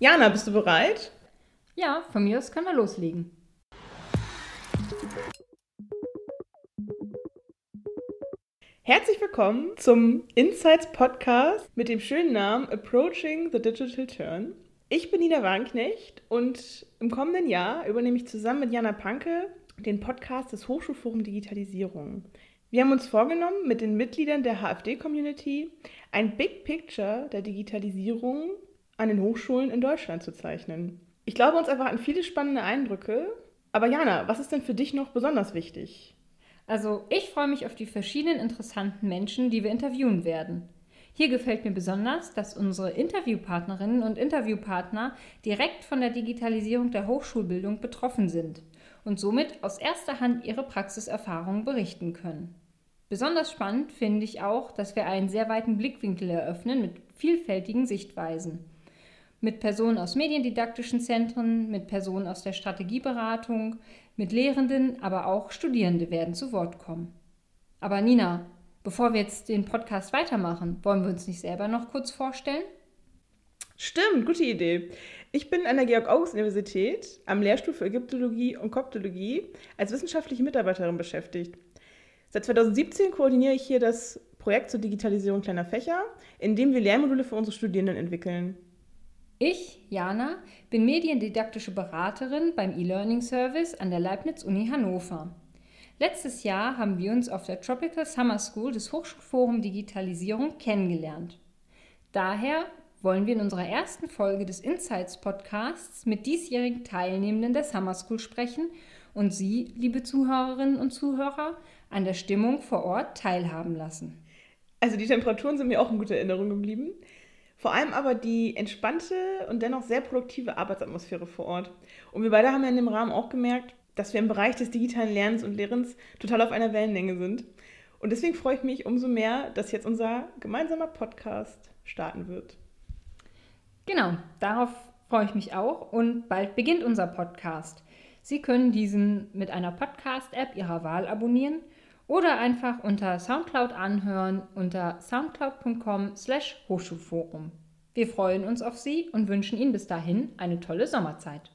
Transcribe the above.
Jana, bist du bereit? Ja, von mir aus können wir loslegen. Herzlich willkommen zum Insights Podcast mit dem schönen Namen Approaching the Digital Turn. Ich bin Nina Warnknecht und im kommenden Jahr übernehme ich zusammen mit Jana Panke den Podcast des Hochschulforum Digitalisierung. Wir haben uns vorgenommen, mit den Mitgliedern der HFD-Community ein Big Picture der Digitalisierung an den Hochschulen in Deutschland zu zeichnen. Ich glaube, uns erwarten viele spannende Eindrücke. Aber Jana, was ist denn für dich noch besonders wichtig? Also, ich freue mich auf die verschiedenen interessanten Menschen, die wir interviewen werden. Hier gefällt mir besonders, dass unsere Interviewpartnerinnen und Interviewpartner direkt von der Digitalisierung der Hochschulbildung betroffen sind und somit aus erster Hand ihre Praxiserfahrungen berichten können. Besonders spannend finde ich auch, dass wir einen sehr weiten Blickwinkel eröffnen mit vielfältigen Sichtweisen mit Personen aus mediendidaktischen Zentren, mit Personen aus der Strategieberatung, mit Lehrenden, aber auch Studierende werden zu Wort kommen. Aber Nina, bevor wir jetzt den Podcast weitermachen, wollen wir uns nicht selber noch kurz vorstellen? Stimmt, gute Idee. Ich bin an der Georg-August-Universität am Lehrstuhl für Ägyptologie und Koptologie als wissenschaftliche Mitarbeiterin beschäftigt. Seit 2017 koordiniere ich hier das Projekt zur Digitalisierung kleiner Fächer, in dem wir Lehrmodule für unsere Studierenden entwickeln. Ich, Jana, bin mediendidaktische Beraterin beim E-Learning Service an der Leibniz-Uni Hannover. Letztes Jahr haben wir uns auf der Tropical Summer School des Hochschulforum Digitalisierung kennengelernt. Daher wollen wir in unserer ersten Folge des Insights Podcasts mit diesjährigen Teilnehmenden der Summer School sprechen und Sie, liebe Zuhörerinnen und Zuhörer, an der Stimmung vor Ort teilhaben lassen. Also die Temperaturen sind mir auch in guter Erinnerung geblieben. Vor allem aber die entspannte und dennoch sehr produktive Arbeitsatmosphäre vor Ort. Und wir beide haben ja in dem Rahmen auch gemerkt, dass wir im Bereich des digitalen Lernens und Lehrens total auf einer Wellenlänge sind. Und deswegen freue ich mich umso mehr, dass jetzt unser gemeinsamer Podcast starten wird. Genau, darauf freue ich mich auch und bald beginnt unser Podcast. Sie können diesen mit einer Podcast-App Ihrer Wahl abonnieren oder einfach unter Soundcloud anhören unter soundcloud.com/slash Hochschulforum. Wir freuen uns auf Sie und wünschen Ihnen bis dahin eine tolle Sommerzeit.